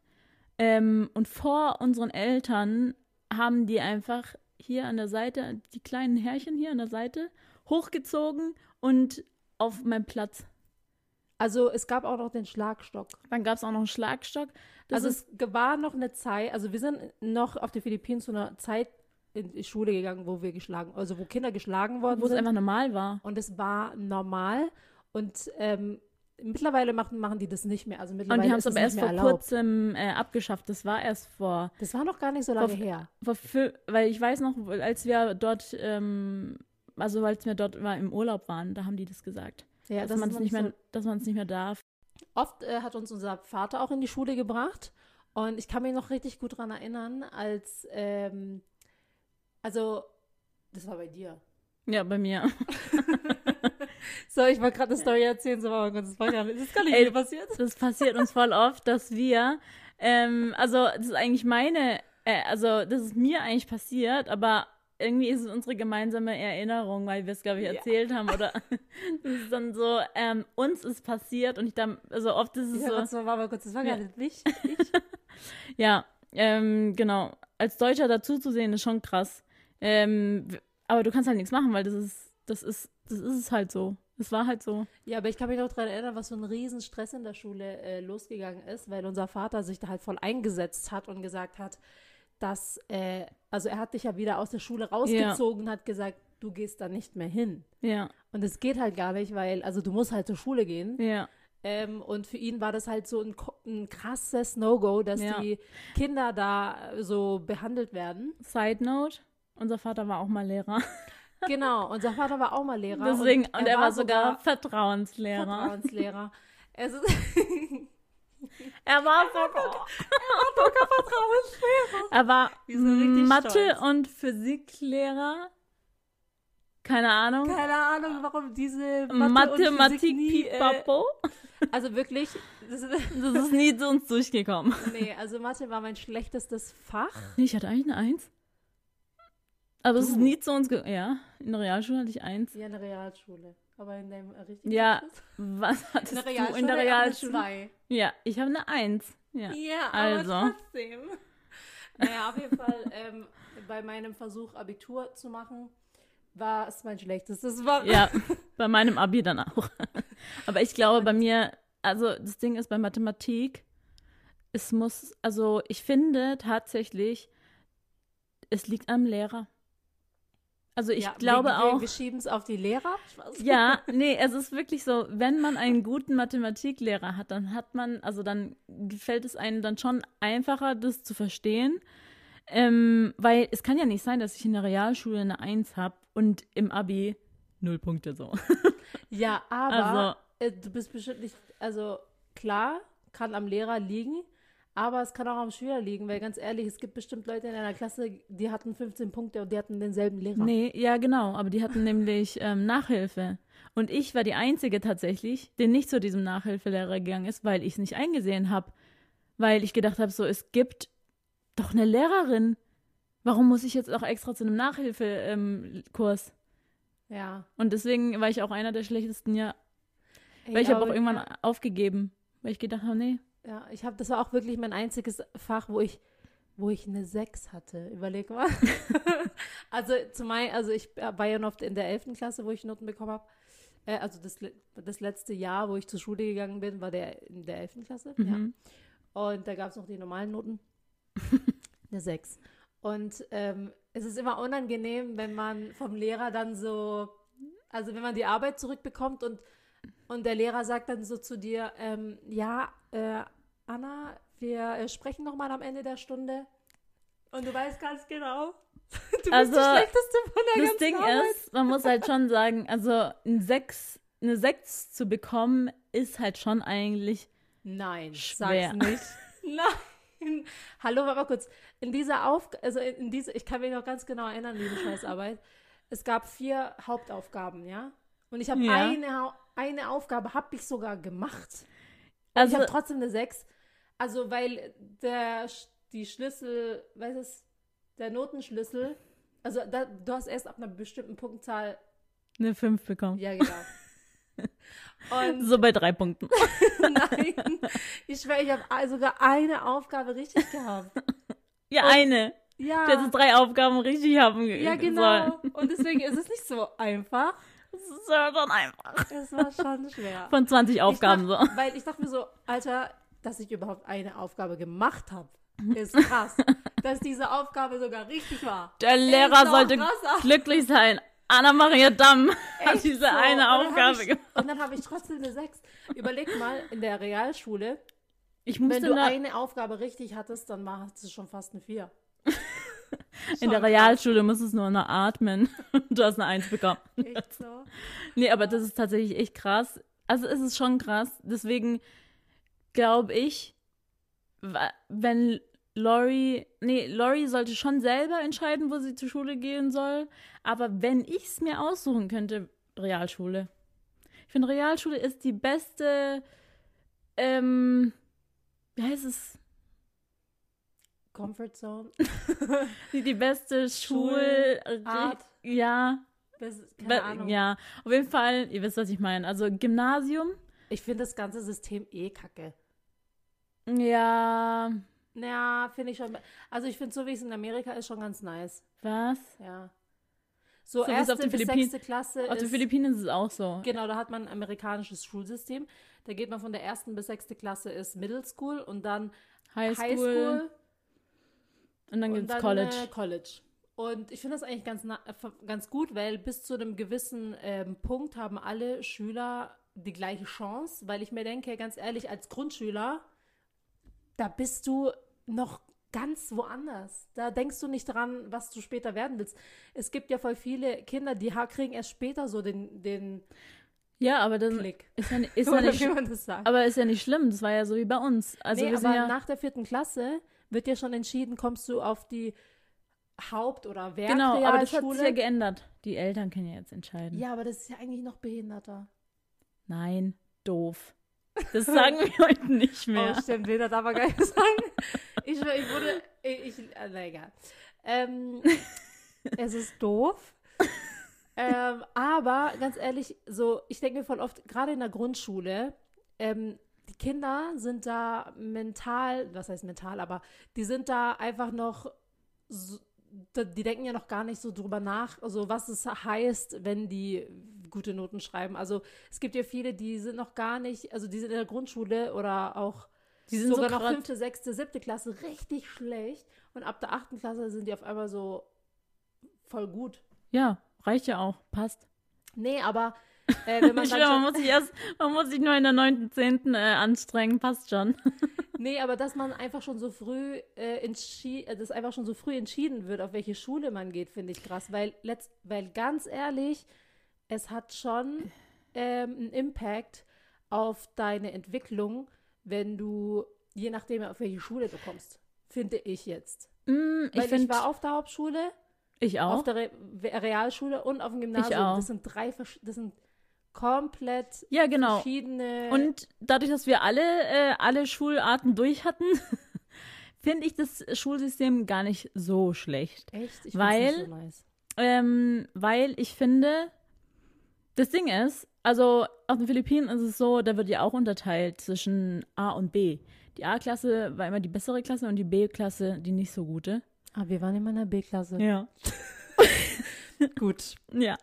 S2: Ähm, und vor unseren Eltern haben die einfach hier an der Seite, die kleinen Härchen hier an der Seite, hochgezogen und auf meinem Platz.
S1: Also es gab auch noch den Schlagstock.
S2: Dann gab es auch noch einen Schlagstock. Das
S1: also es war noch eine Zeit, also wir sind noch auf die Philippinen zu einer Zeit in die Schule gegangen, wo wir geschlagen, also wo Kinder geschlagen worden
S2: wo es
S1: sind.
S2: einfach normal war.
S1: Und es war normal. Und ähm, mittlerweile machen, machen die das nicht mehr. Also mittlerweile
S2: Und die haben es aber erst vor
S1: erlaubt.
S2: kurzem äh, abgeschafft. Das war erst vor
S1: Das war noch gar nicht so lange
S2: Vor-
S1: her.
S2: Vor weil ich weiß noch, als wir dort, ähm, also als wir dort mal im Urlaub waren, da haben die das gesagt,
S1: Ja,
S2: dass man es nicht mehr, dass man es nicht mehr darf.
S1: Oft äh, hat uns unser Vater auch in die Schule gebracht. Und ich kann mich noch richtig gut daran erinnern, als, ähm, also, das war bei dir.
S2: Ja, bei mir. [LAUGHS]
S1: So, ich wollte gerade eine Story erzählen, so, oh Gott, das war gar nicht, das ist gar nicht
S2: Ey,
S1: passiert.
S2: Das passiert uns voll oft, dass wir, ähm, also das ist eigentlich meine, äh, also das ist mir eigentlich passiert, aber irgendwie ist es unsere gemeinsame Erinnerung, weil wir es, glaube ich,
S1: Ja.
S2: erzählt haben oder [LAUGHS] das ist dann so, ähm, uns ist passiert und ich dann, also oft ist es
S1: Ich
S2: so,
S1: warte mal kurz, das war
S2: Ja.
S1: gar nicht. [LAUGHS] Ich.
S2: Ja, ähm, genau. Als Deutscher dazu zu sehen, ist schon krass. Ähm, aber du kannst halt nichts machen, weil das ist, das ist, das ist es halt so. Es war halt so.
S1: Ja, aber ich kann mich noch daran erinnern, was für ein Riesenstress in der Schule äh, losgegangen ist, weil unser Vater sich da halt voll eingesetzt hat und gesagt hat, dass, äh, also er hat dich ja wieder aus der Schule rausgezogen und hat gesagt, du gehst da nicht mehr hin.
S2: Ja,
S1: Und es geht halt gar nicht, weil, also du musst halt zur Schule gehen.
S2: ja,
S1: Ähm, und für ihn war das halt so ein, ein krasses No-Go, dass
S2: Ja.
S1: die Kinder da so behandelt werden.
S2: Side note, unser Vater war auch mal Lehrer. [LAUGHS]
S1: Genau, unser Vater war auch mal Lehrer.
S2: Deswegen, und er, war sogar,
S1: sogar
S2: Vertrauenslehrer.
S1: Vertrauenslehrer. [LAUGHS] Es ist [LAUGHS]
S2: Er war sogar, [LAUGHS]
S1: sogar Vertrauenslehrer.
S2: er war Mathe-
S1: stolz.
S2: und Physiklehrer. Keine Ahnung.
S1: Keine Ahnung, warum diese Mathe und
S2: Mathematik
S1: Physik nie, äh,
S2: Pipapo.
S1: Also wirklich, das ist,
S2: Das ist nie zu uns durchgekommen.
S1: nee, also Mathe war mein schlechtestes Fach.
S2: Nee, ich hatte eigentlich eine Eins. Aber es ist nie zu uns ge Ja, in der Realschule hatte ich Eins.
S1: Ja, in der Realschule. Aber in dem äh, richtigen
S2: Ja,
S1: Abschluss?
S2: Was hattest [LAUGHS]
S1: in der
S2: du in der Realschule?
S1: Zwei.
S2: Ja, ich habe eine Eins. Ja.
S1: Ja,
S2: Also.
S1: aber trotzdem. [LAUGHS] Naja, auf jeden Fall, ähm, bei meinem Versuch, Abitur zu machen, war es mein schlechtestes. War,
S2: Ja, [LAUGHS] bei meinem Abi dann auch. Aber ich glaube, bei mir, also das Ding ist bei Mathematik, es muss, also ich finde tatsächlich, es liegt am Lehrer. Also ich
S1: Ja,
S2: glaube
S1: wir,
S2: auch.
S1: Wir, schieben es auf die Lehrer.
S2: Ja, nee, es ist wirklich so, wenn man einen guten Mathematiklehrer hat, dann hat man, also dann gefällt es einem dann schon einfacher, das zu verstehen. Ähm, weil es kann ja nicht sein, dass ich in der Realschule eine Eins habe und im Abi null Punkte so. [LAUGHS]
S1: Ja, aber
S2: Also-
S1: äh, du bist bestimmt nicht, also klar, kann am Lehrer liegen, aber es kann auch am Schüler liegen, weil ganz ehrlich, es gibt bestimmt Leute in einer Klasse, die hatten 15 Punkte und die hatten denselben Lehrer.
S2: Nee, ja, genau, aber die hatten nämlich ähm, Nachhilfe. Und ich war die Einzige tatsächlich, die nicht zu diesem Nachhilfelehrer gegangen ist, weil ich es nicht eingesehen habe. Weil ich gedacht habe, so, es gibt doch eine Lehrerin. Warum muss ich jetzt auch extra zu einem Nachhilfekurs? Ähm?
S1: Ja.
S2: Und deswegen war ich auch einer der schlechtesten, ja.
S1: Ey,
S2: Weil ich habe auch irgendwann aufgegeben. Weil ich gedacht habe, nee.
S1: Ja, ich habe, das war auch wirklich mein einziges Fach, wo ich wo ich eine 6 hatte. Überleg mal. [LAUGHS] also zumal, also ich war ja noch in der 11. Klasse, wo ich Noten bekommen habe. Äh, also das, das letzte Jahr, wo ich zur Schule gegangen bin, war der in der 11. Klasse.
S2: Mhm.
S1: Ja. Und da gab es noch die normalen Noten. [LAUGHS] eine 6. Und ähm, es ist immer unangenehm, wenn man vom Lehrer dann so, also wenn man die Arbeit zurückbekommt und, und der Lehrer sagt dann so zu dir, ähm, ja, äh, Anna, wir äh, sprechen nochmal am Ende der Stunde. Und du weißt ganz genau, [LAUGHS] du bist
S2: Also,
S1: die schlechteste von der
S2: Das
S1: ganzen
S2: Ding
S1: Arbeit.
S2: ist, man muss halt schon sagen, also ein Sechs, eine 6 zu bekommen, ist halt schon eigentlich.
S1: Nein,
S2: Schwer.
S1: sag's nicht. [LAUGHS] Nein. Hallo, warte mal kurz. In dieser Aufgabe, also in, diese, ich kann mich noch ganz genau erinnern, diese Scheißarbeit. Es gab vier Hauptaufgaben, ja? Und ich habe
S2: Ja.
S1: eine, Hau- eine Aufgabe, habe ich sogar gemacht. Und
S2: Also,
S1: ich habe trotzdem eine sechs. Also, weil der, die Schlüssel, weißt du, der Notenschlüssel, also da, du hast erst ab einer bestimmten Punktzahl,
S2: eine 5 bekommen.
S1: ja genau. [LAUGHS] Und
S2: So bei drei Punkten. [LAUGHS]
S1: Nein, ich schwöre, ich habe sogar eine Aufgabe richtig gehabt. [LAUGHS]
S2: Ja, eine.
S1: Ja,
S2: Du hättest drei Aufgaben richtig haben
S1: ja
S2: sollen.
S1: genau. Und deswegen ist es nicht so einfach.
S2: Das ja schon einfach.
S1: Es war schon schwer.
S2: Von 20 Aufgaben
S1: ich
S2: so.
S1: dachte, Weil ich dachte mir so, Alter, dass ich überhaupt eine Aufgabe gemacht habe, ist [LAUGHS] krass. dass diese Aufgabe sogar richtig war.
S2: Der Lehrer sollte
S1: krasser.
S2: glücklich sein. Anna-Maria Damm hat
S1: Echt
S2: diese
S1: so.
S2: eine Aufgabe
S1: ich,
S2: gemacht.
S1: Und dann habe ich trotzdem eine 6. Überleg mal, in der Realschule,
S2: Ich
S1: wenn
S2: musste
S1: du
S2: na-
S1: eine Aufgabe richtig hattest, dann machst du schon fast eine 4. [LAUGHS]
S2: in der Realschule musstest du nur noch atmen. [LAUGHS] Du hast eine Eins bekommen. [LAUGHS]
S1: Echt so.
S2: Nee, aber das ist tatsächlich echt krass. Also es ist schon krass. Deswegen glaube ich, wenn Lori, nee, Lori sollte schon selber entscheiden, wo sie zur Schule gehen soll. Aber wenn ich es mir aussuchen könnte, Realschule. Ich finde, Realschule ist die beste, ähm, wie heißt es?
S1: Comfort Zone. [LAUGHS]
S2: Die, die beste Schul...
S1: Art.
S2: Ja,
S1: ist, keine Ahnung.
S2: ja, auf jeden Fall, ihr wisst, was ich meine. Also Gymnasium,
S1: Ich finde das ganze System eh kacke.
S2: ja,
S1: Ja, finde ich schon. Also ich finde so, wie es in Amerika ist, schon ganz nice.
S2: was?
S1: Ja. So,
S2: So
S1: erste
S2: auf den
S1: bis sechste Klasse
S2: Auf den Philippinen ist es auch so.
S1: Genau, da hat man ein amerikanisches Schulsystem. Da geht man von der ersten bis sechste Klasse ist Middle School und dann
S2: High School,
S1: High School
S2: und dann gibt's
S1: dann
S2: College.
S1: Äh, College. Und ich finde das eigentlich ganz, ganz gut, weil bis zu einem gewissen ähm, Punkt haben alle Schüler die gleiche Chance, weil ich mir denke, ganz ehrlich, als Grundschüler, da bist du noch ganz woanders. Da denkst du nicht dran, was du später werden willst. Es gibt ja voll viele Kinder, die kriegen erst später so den, den
S2: ja, aber das
S1: Klick.
S2: ist ja, ist [LAUGHS] ja nicht, aber ist ja nicht schlimm. Das war ja so wie bei uns. Also
S1: nee,
S2: wir sind
S1: aber
S2: ja,
S1: nach der vierten Klasse wird ja schon entschieden, kommst du auf die Haupt- oder
S2: genau, aber das hat sich ja geändert. Die Eltern können ja jetzt entscheiden.
S1: Ja, aber das ist ja eigentlich noch behinderter.
S2: Nein, doof. Das sagen wir [LAUGHS] heute nicht mehr.
S1: Oh, stimmt, will das aber gar nicht sagen. Ich, ich wurde, ich, äh, na egal. Ähm, [LAUGHS] es ist doof. ähm, aber ganz ehrlich, so, ich denke mir voll oft, gerade in der Grundschule, ähm, Kinder sind da mental, was heißt mental, aber die sind da einfach noch, so, die denken ja noch gar nicht so drüber nach, also was es heißt, wenn die gute Noten schreiben. Also es gibt ja viele, die sind noch gar nicht, also die sind in der Grundschule oder auch
S2: Die sind
S1: sogar
S2: so
S1: noch fünfte, sechste, siebte Klasse richtig schlecht und ab der achten Klasse sind die auf einmal so voll gut.
S2: Ja, reicht ja auch. Passt.
S1: Nee, aber äh, wenn man
S2: Ich schwör, man muss sich erst, man muss sich nur in der 9., 10. Äh, anstrengen. Passt schon. [LAUGHS]
S1: nee, aber dass man einfach schon so früh äh, entschi äh, dass einfach schon so früh entschieden wird, auf welche Schule man geht, finde ich krass, weil letzt, weil ganz ehrlich, es hat schon ähm, einen Impact auf deine Entwicklung, wenn du je nachdem auf welche Schule du kommst, finde ich jetzt.
S2: Mm,
S1: Weil
S2: ich
S1: ich,
S2: finde,
S1: war auf der Hauptschule,
S2: ich
S1: auf
S2: auch.
S1: der Re Realschule und auf dem Gymnasium.
S2: auch.
S1: Das sind drei, versch- das sind komplett
S2: Ja, genau.
S1: verschiedene.
S2: Und dadurch, dass wir alle, äh, alle Schularten durch hatten, [LAUGHS] finde ich das Schulsystem gar nicht so schlecht.
S1: echt, ich
S2: weil-
S1: nicht so nice.
S2: Ähm, weil ich finde, das Ding ist, also auf den Philippinen ist es so, da wird ja auch unterteilt zwischen A und B. die A-Klasse war immer die bessere Klasse und die B-Klasse die nicht so gute.
S1: Ah, wir waren immer in der B-Klasse.
S2: Ja. [LAUGHS]
S1: Gut. [LAUGHS]
S2: Ja.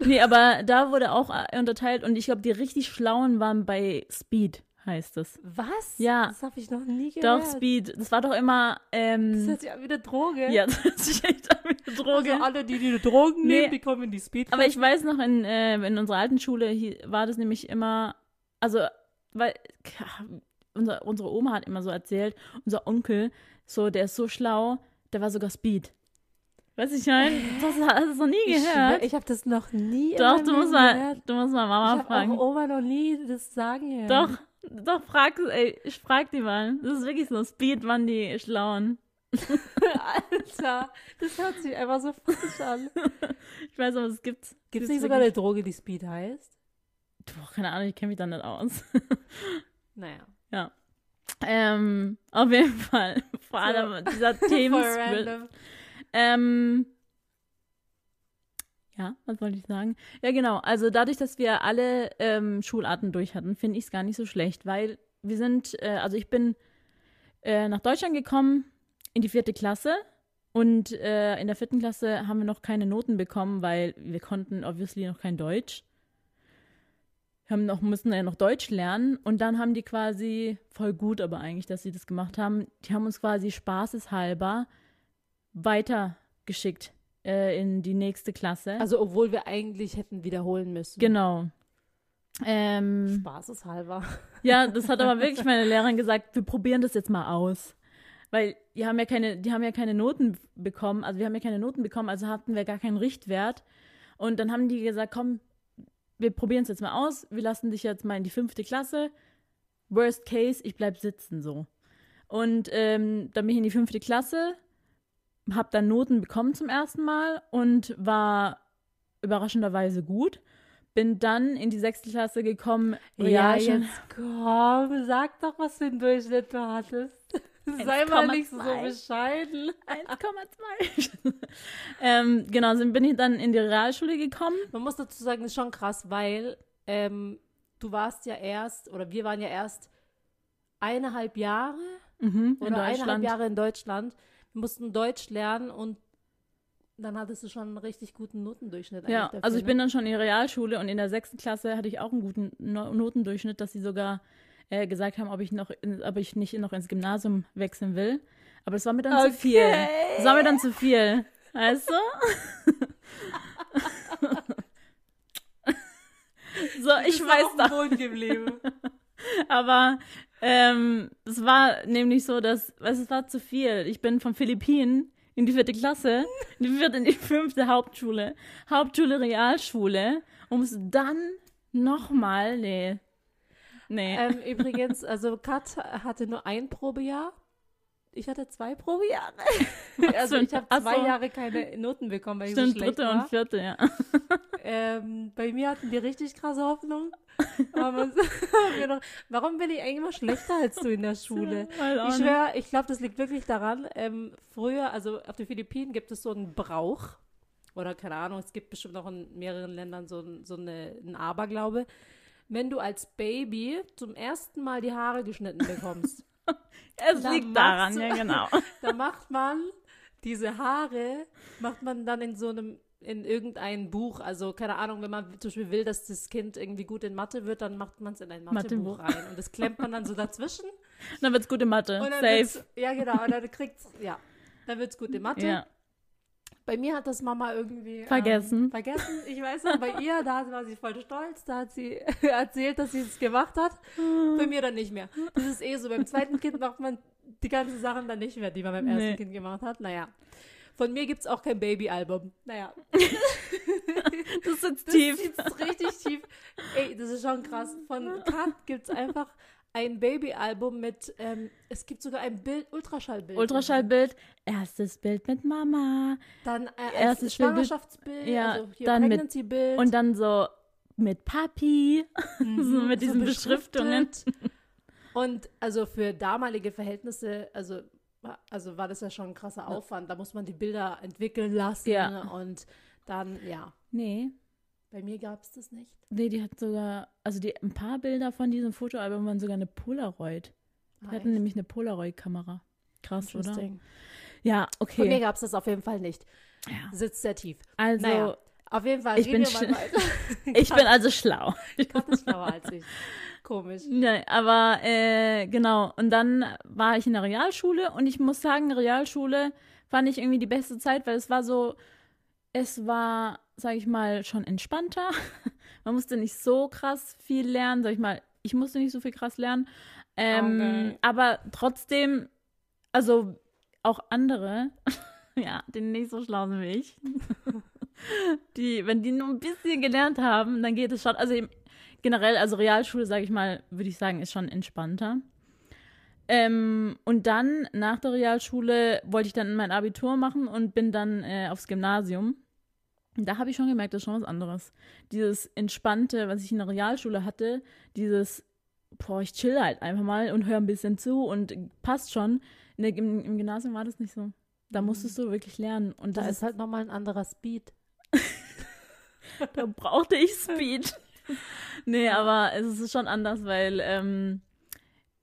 S2: Nee, aber da wurde auch äh, unterteilt und ich glaube, die richtig Schlauen waren bei Speed, heißt es.
S1: Was?
S2: Ja.
S1: Das habe ich noch nie gehört.
S2: Doch, Speed. Das war doch immer. Ähm,
S1: Das hört sich an wie eine Droge.
S2: ja, [LAUGHS] das hört sich echt an wie eine Droge.
S1: Also alle, die die Drogen
S2: Nee.
S1: nehmen, die kommen in die Speed.
S2: Aber ich weiß noch, in, äh, in unserer alten Schule hier war das nämlich immer, also, weil unser, unsere Oma hat immer so erzählt, unser Onkel, so, der ist so schlau, der war sogar Speed. Weißt du, ich meine, das hast du noch nie
S1: ich,
S2: gehört.
S1: ich habe das noch nie
S2: doch, du musst, mal,
S1: gehört.
S2: du musst mal
S1: Ich
S2: Mama
S1: habe
S2: fragen.
S1: auch Oma noch nie das sagen hören.
S2: Doch, doch, frag, ey, ich frag die mal. Das ist wirklich so, Speed waren die Schlauen. [LAUGHS]
S1: Alter, das hört sich einfach so falsch an. [LAUGHS]
S2: Ich weiß aber, es gibt.
S1: Gibt es nicht sogar eine Droge, die Speed heißt?
S2: Boah, keine Ahnung, ich kenne mich da nicht aus. [LAUGHS]
S1: Naja.
S2: ähm, auf jeden Fall. Vor allem dieser
S1: Voll
S2: Themensplit. Ähm, ja, was wollte ich sagen? Ja, genau. Also dadurch, dass wir alle ähm, Schularten durch hatten, finde ich es gar nicht so schlecht, weil wir sind, äh, also ich bin äh, nach Deutschland gekommen in die vierte Klasse und äh, in der vierten Klasse haben wir noch keine Noten bekommen, weil wir konnten obviously noch kein Deutsch. Wir haben noch, mussten ja noch Deutsch lernen und dann haben die quasi, voll gut aber eigentlich, dass sie das gemacht haben, die haben uns quasi spaßeshalber weitergeschickt äh, in die nächste Klasse.
S1: Also, obwohl wir eigentlich hätten wiederholen müssen.
S2: genau. Ähm,
S1: Spaßeshalber. [LAUGHS]
S2: ja, das hat aber wirklich meine Lehrerin gesagt, wir probieren das jetzt mal aus. Weil die haben ja keine, die haben ja keine Noten bekommen, also wir haben ja keine Noten bekommen, also hatten wir gar keinen Richtwert. Und dann haben die gesagt, komm, wir probieren es jetzt mal aus, wir lassen dich jetzt mal in die fünfte Klasse. Worst case, ich bleib sitzen so. Und ähm, dann bin ich in die fünfte Klasse, habe dann Noten bekommen zum ersten Mal und war überraschenderweise gut. Bin dann in die sechste Klasse gekommen.
S1: Ja, jetzt komm, sag doch, was für einen Durchschnitt du hattest. [LAUGHS] Sei mal nicht so
S2: 1,2.
S1: bescheiden.
S2: 1,2. [LAUGHS] ähm, genau, so bin ich dann in die Realschule gekommen.
S1: Man muss dazu sagen, das ist schon krass, weil ähm, du warst ja erst, oder wir waren ja erst eineinhalb Jahre
S2: Mhm,
S1: oder eineinhalb. Jahre in Deutschland. Mussten Deutsch lernen und dann hattest du schon einen richtig guten Notendurchschnitt.
S2: Ja,
S1: dafür,
S2: also ich
S1: ne?
S2: bin dann schon in die Realschule und in der sechsten Klasse hatte ich auch einen guten no Notendurchschnitt, dass sie sogar äh, gesagt haben, ob ich noch, in, ob ich nicht noch ins Gymnasium wechseln will. Aber das war mir dann zu viel.
S1: Okay.
S2: Das war mir dann zu viel. Weißt du? [LAUGHS] so, ich weiß
S1: auf dem
S2: doch.
S1: Boden geblieben. [LAUGHS]
S2: Aber ähm, es war nämlich so, dass, weißt, es war zu viel. Ich bin von Philippinen in die vierte Klasse, in die vierte, in die fünfte Hauptschule, Hauptschule, Realschule und muss dann nochmal, nee, nee.
S1: ähm, übrigens, also Kat hatte nur ein Probejahr. Ich hatte zwei Probejahre. [LAUGHS] also ich habe zwei
S2: so.
S1: Jahre keine Noten bekommen, weil ich
S2: Stimmt,
S1: so schlecht
S2: dritte
S1: war.
S2: und vierte, ja. [LAUGHS]
S1: Ähm, bei mir hatten die richtig krasse Hoffnung. [LAUGHS] Noch, warum bin ich eigentlich immer schlechter als du in der Schule? Ich schwöre, ich glaube, das liegt wirklich daran. Ähm, früher, also auf den Philippinen gibt es so einen Brauch. Oder keine Ahnung, es gibt bestimmt auch in mehreren Ländern so, so eine, einen Aberglaube. Wenn du als Baby zum ersten Mal die Haare geschnitten bekommst, [LAUGHS]
S2: Es
S1: da
S2: liegt daran, ja, genau. [LAUGHS]
S1: da macht man diese Haare, macht man dann in so einem, in irgendein Buch, also keine Ahnung, wenn man zum Beispiel will, dass das Kind irgendwie gut in Mathe wird, dann macht man es in ein Mathebuch
S2: Mathebuch.
S1: rein und das klemmt man dann so dazwischen
S2: Dann wird's gute Mathe.
S1: und dann
S2: Safe.
S1: ja genau, und dann kriegt's, ja, dann wird's gut in Mathe.
S2: Ja.
S1: Bei mir hat das Mama irgendwie
S2: Vergessen.
S1: Ähm, vergessen. Ich weiß noch, bei ihr, da war sie voll stolz, da hat sie [LAUGHS] erzählt, dass sie es gemacht hat. Bei mir dann nicht mehr. Das ist eh so. Beim zweiten Kind macht man die ganzen Sachen dann nicht mehr, die man beim ersten
S2: Nee.
S1: Kind gemacht hat. Naja. Von mir gibt es auch kein Babyalbum. Naja. [LAUGHS]
S2: Das sitzt
S1: Das
S2: tief.
S1: sitzt richtig tief. Ey, das ist schon krass. Von Kat gibt es einfach ein Babyalbum mit, ähm, es gibt sogar ein Bild, Ultraschallbild.
S2: Ultraschallbild, erstes Bild mit Mama.
S1: Dann äh,
S2: Erstes Bild mit-
S1: Schwangerschaftsbild,
S2: ja,
S1: also hier
S2: dann mit-
S1: Pregnancy-Bild.
S2: Und dann so mit Papi. [LAUGHS]
S1: Mhm,
S2: so mit diesen Beschriftungen.
S1: beschriftet. Und also für damalige Verhältnisse, also, also war das ja schon ein krasser Aufwand. Da muss man die Bilder entwickeln lassen
S2: Ja.
S1: und dann, ja.
S2: Nee.
S1: Bei mir gab es das nicht.
S2: Nee, die hat sogar, also die, ein paar Bilder von diesem Fotoalbum waren sogar eine Polaroid. Wir hatten nämlich eine Polaroid-Kamera. Krass, oder? Ja,
S1: Von mir
S2: okay.
S1: gab es das auf jeden Fall nicht.
S2: Ja.
S1: Sitzt sehr tief.
S2: Also,
S1: Naja, auf jeden Fall.
S2: ich bin [LAUGHS] ich bin also schlau.
S1: Kat ist schlauer als ich. Komisch.
S2: Nein, aber äh, genau. Und dann war ich in der Realschule und ich muss sagen, Realschule fand ich irgendwie die beste Zeit, weil es war so, es war, sag ich mal, schon entspannter. [LAUGHS] Man musste nicht so krass viel lernen, sag ich mal, ich musste nicht so viel krass lernen. Ähm,
S1: Okay.
S2: Aber trotzdem, also auch andere, [LAUGHS] ja, die nicht so schlau sind wie ich, [LAUGHS] die, wenn die nur ein bisschen gelernt haben, dann geht es schon. Also generell, also Realschule, sage ich mal, würde ich sagen, ist schon entspannter. Ähm, und dann, nach der Realschule, wollte ich dann mein Abitur machen und bin dann äh, aufs Gymnasium. Da habe ich schon gemerkt, das ist schon was anderes. Dieses Entspannte, was ich in der Realschule hatte, dieses, boah, ich chill halt einfach mal und höre ein bisschen zu und passt schon. Der, im, Im Gymnasium war das nicht so. Da musstest du wirklich lernen. Und
S1: Da
S2: das
S1: ist halt nochmal ein anderer Speed. [LAUGHS]
S2: da brauchte ich Speed. [LAUGHS] nee, aber es ist schon anders, weil, ähm,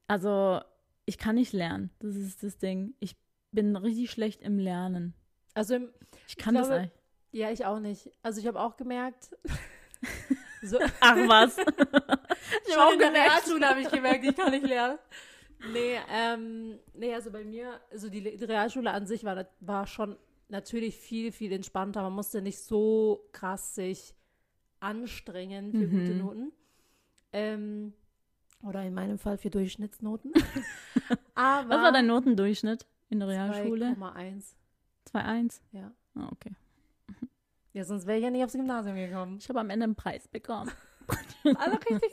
S2: also, ich kann nicht lernen. Das ist das Ding. Ich bin richtig schlecht im Lernen.
S1: Also im,
S2: Ich kann das
S1: glaube-
S2: eigentlich.
S1: Ja, ich auch nicht. Also ich habe auch gemerkt. [LAUGHS] so,
S2: Ach was. [LAUGHS] ich
S1: Schon
S2: hab
S1: in der Realschule habe ich gemerkt, ich kann nicht lernen. Nee, ähm, nee, also bei mir, also die, die Realschule an sich war, war schon natürlich viel, viel entspannter. Man musste nicht so krass sich anstrengen für gute
S2: Mhm.
S1: Noten. Ähm, oder in meinem Fall für Durchschnittsnoten. [LAUGHS] Aber
S2: Was war dein Notendurchschnitt in der Realschule?
S1: 2,1.
S2: 2,1?
S1: Ja.
S2: Ah, okay.
S1: Ja, sonst wäre ich ja nicht aufs Gymnasium gekommen.
S2: Ich habe am Ende einen Preis bekommen. [LAUGHS]
S1: Also richtig.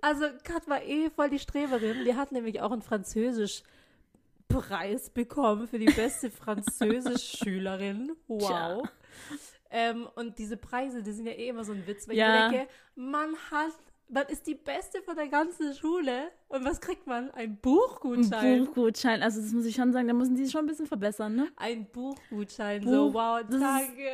S1: Also Kat war eh voll die Streberin. Die hat nämlich auch einen Französisch-Preis bekommen für die beste Französisch-Schülerin. [LAUGHS] Wow. Ähm, und diese Preise, die sind ja eh immer so ein Witz, weil
S2: Ja.
S1: ich denke, man hat, man ist die Beste von der ganzen Schule. Und was kriegt man? Ein
S2: Ein
S1: Buchgutschein.
S2: Buchgutschein. Also, das muss ich schon sagen, da müssen die schon ein bisschen verbessern, ne?
S1: Ein Buchgutschein.
S2: Buch-
S1: so, wow,
S2: das ist-
S1: danke.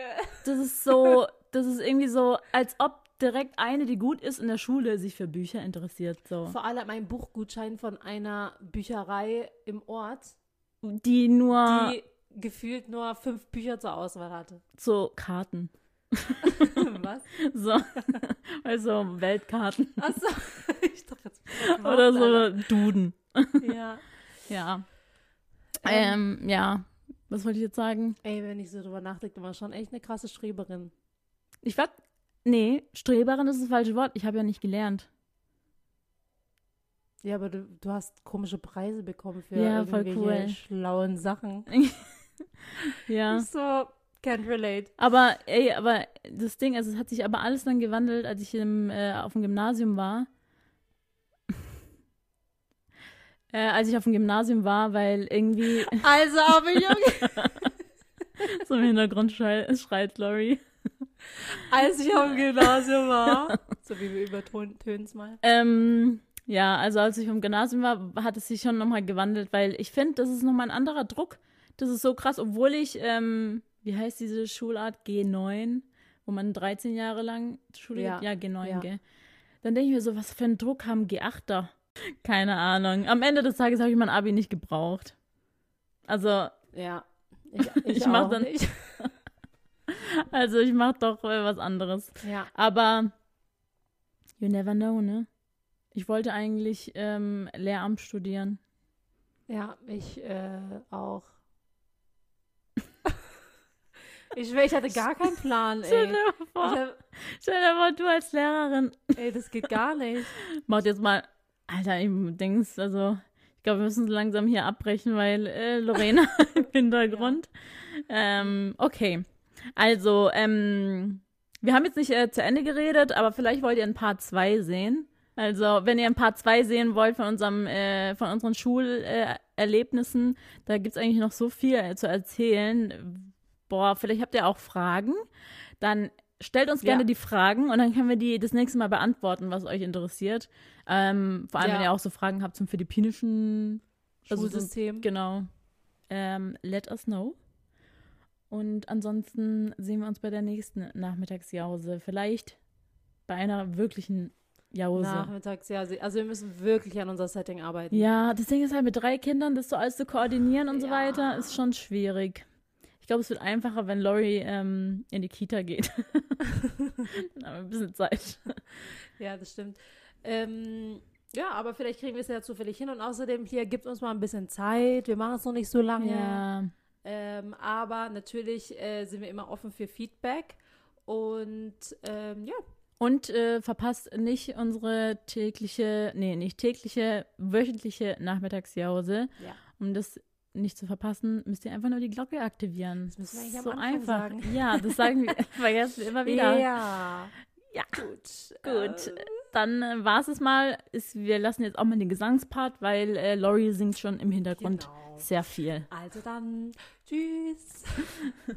S2: Das ist so, das ist irgendwie so, als ob direkt eine, die gut ist in der Schule, sich für Bücher interessiert. So.
S1: Vor allem ein Buchgutschein von einer Bücherei im Ort,
S2: Die nur
S1: die gefühlt nur fünf Bücher zur Auswahl hatte.
S2: so Karten. [LAUGHS]
S1: Was? [LAUGHS]
S2: So. also Weltkarten.
S1: Achso, [LAUGHS] ich dachte jetzt.
S2: Oder so Duden.
S1: Ja.
S2: Ja.
S1: Ähm,
S2: Ähm, ja. Was wollte ich jetzt sagen?
S1: ey, wenn ich so drüber nachdenke, war schon echt eine krasse Streberin.
S2: Ich war. Nee, Streberin ist das falsche Wort. Ich habe ja nicht gelernt.
S1: Ja, aber du, du hast komische Preise bekommen für
S2: Ja,
S1: irgendwelche
S2: cool.
S1: schlauen Sachen.
S2: Ja.
S1: Ich so, can't relate.
S2: Aber, ey, aber das Ding, also es hat sich aber alles dann gewandelt, als ich im, äh, auf dem Gymnasium war. [LAUGHS] äh, als ich auf dem Gymnasium war, weil irgendwie [LAUGHS]
S1: Also, aber Junge, [LAUGHS]
S2: so im Hintergrund schreit, schreit Lori.
S1: als ich auf dem Gymnasium war, so wie wir übertönen es mal.
S2: Ähm, ja, also als ich vom Gymnasium war, hat es sich schon nochmal gewandelt, weil ich finde, das ist nochmal ein anderer Druck. Das ist so krass, obwohl ich, ähm, wie heißt diese Schulart? G9, wo man 13 Jahre lang Schule
S1: Ja,
S2: Ja, G9,
S1: ja.
S2: gell? Dann denke ich mir so, was für einen Druck haben G8er? [LAUGHS] Keine Ahnung. Am Ende des Tages habe ich mein Abi nicht gebraucht. Also,
S1: Ja. Ich, [LAUGHS] ich,
S2: Ich mach
S1: auch
S2: dann-
S1: nicht. [LAUGHS]
S2: also ich mache doch äh, was anderes.
S1: Ja.
S2: Aber you never know, ne? Ich wollte eigentlich ähm, Lehramt studieren.
S1: Ja, ich äh, auch. Ich ich hatte gar keinen [LAUGHS] Plan,
S2: Stell
S1: ey.
S2: dir
S1: Ich
S2: mal vor,
S1: hab,
S2: stell dir mal du als Lehrerin.
S1: ey, das geht gar nicht. [LAUGHS]
S2: Macht jetzt mal, Alter, ich denkst, also, ich glaube, wir müssen so langsam hier abbrechen, weil äh, Lorena [LAUGHS] im Hintergrund. Ähm, okay. Also, ähm, wir haben jetzt nicht äh, zu Ende geredet, aber vielleicht wollt ihr ein Part 2 sehen. Also, wenn ihr ein Part 2 sehen wollt von unserem, äh, von unseren Schulerlebnissen, Erlebnissen, da gibt's eigentlich noch so viel äh, zu erzählen. Boah, vielleicht habt ihr auch Fragen. Dann stellt uns gerne
S1: Ja.
S2: die Fragen und dann können wir die das nächste Mal beantworten, was euch interessiert. Ähm, vor allem,
S1: Ja.
S2: wenn ihr auch so Fragen habt zum philippinischen Also so-
S1: Schulsystem.
S2: Genau. Ähm, let us know. Und ansonsten sehen wir uns bei der nächsten Nachmittagsjause. Vielleicht bei einer wirklichen Jause.
S1: Nachmittags, ja. sie- Also wir müssen wirklich an unser Setting arbeiten.
S2: Ja, das Ding ist halt mit drei Kindern, das so alles zu koordinieren und so
S1: Ja.
S2: weiter, ist schon schwierig. Ich glaube, es wird einfacher, wenn Lori ähm, in die Kita geht. [LAUGHS] Dann haben wir ein bisschen Zeit.
S1: Ja, das stimmt. Ähm, ja, aber vielleicht kriegen wir es ja zufällig hin und außerdem hier gibt uns mal ein bisschen Zeit. Wir machen es noch nicht so lange.
S2: Ja.
S1: Ähm, aber natürlich äh, sind wir immer offen für Feedback und ähm, ja,
S2: Und äh, verpasst nicht unsere tägliche, nee, nicht tägliche, wöchentliche Nachmittagsjause.
S1: Ja.
S2: Um das nicht zu verpassen, müsst ihr einfach nur die Glocke aktivieren.
S1: Das müssen wir eigentlich am
S2: so
S1: Anfang
S2: einfach.
S1: sagen.
S2: Ja, das sagen wir, [LAUGHS] vergessen wir immer wieder.
S1: Ja.
S2: Ja.
S1: Gut.
S2: Gut.
S1: Äh,
S2: Dann äh, war es es mal. Ist, wir lassen jetzt auch mal den Gesangspart, weil äh, Lori singt schon im Hintergrund
S1: genau.
S2: sehr viel.
S1: Also dann, tschüss. [LAUGHS]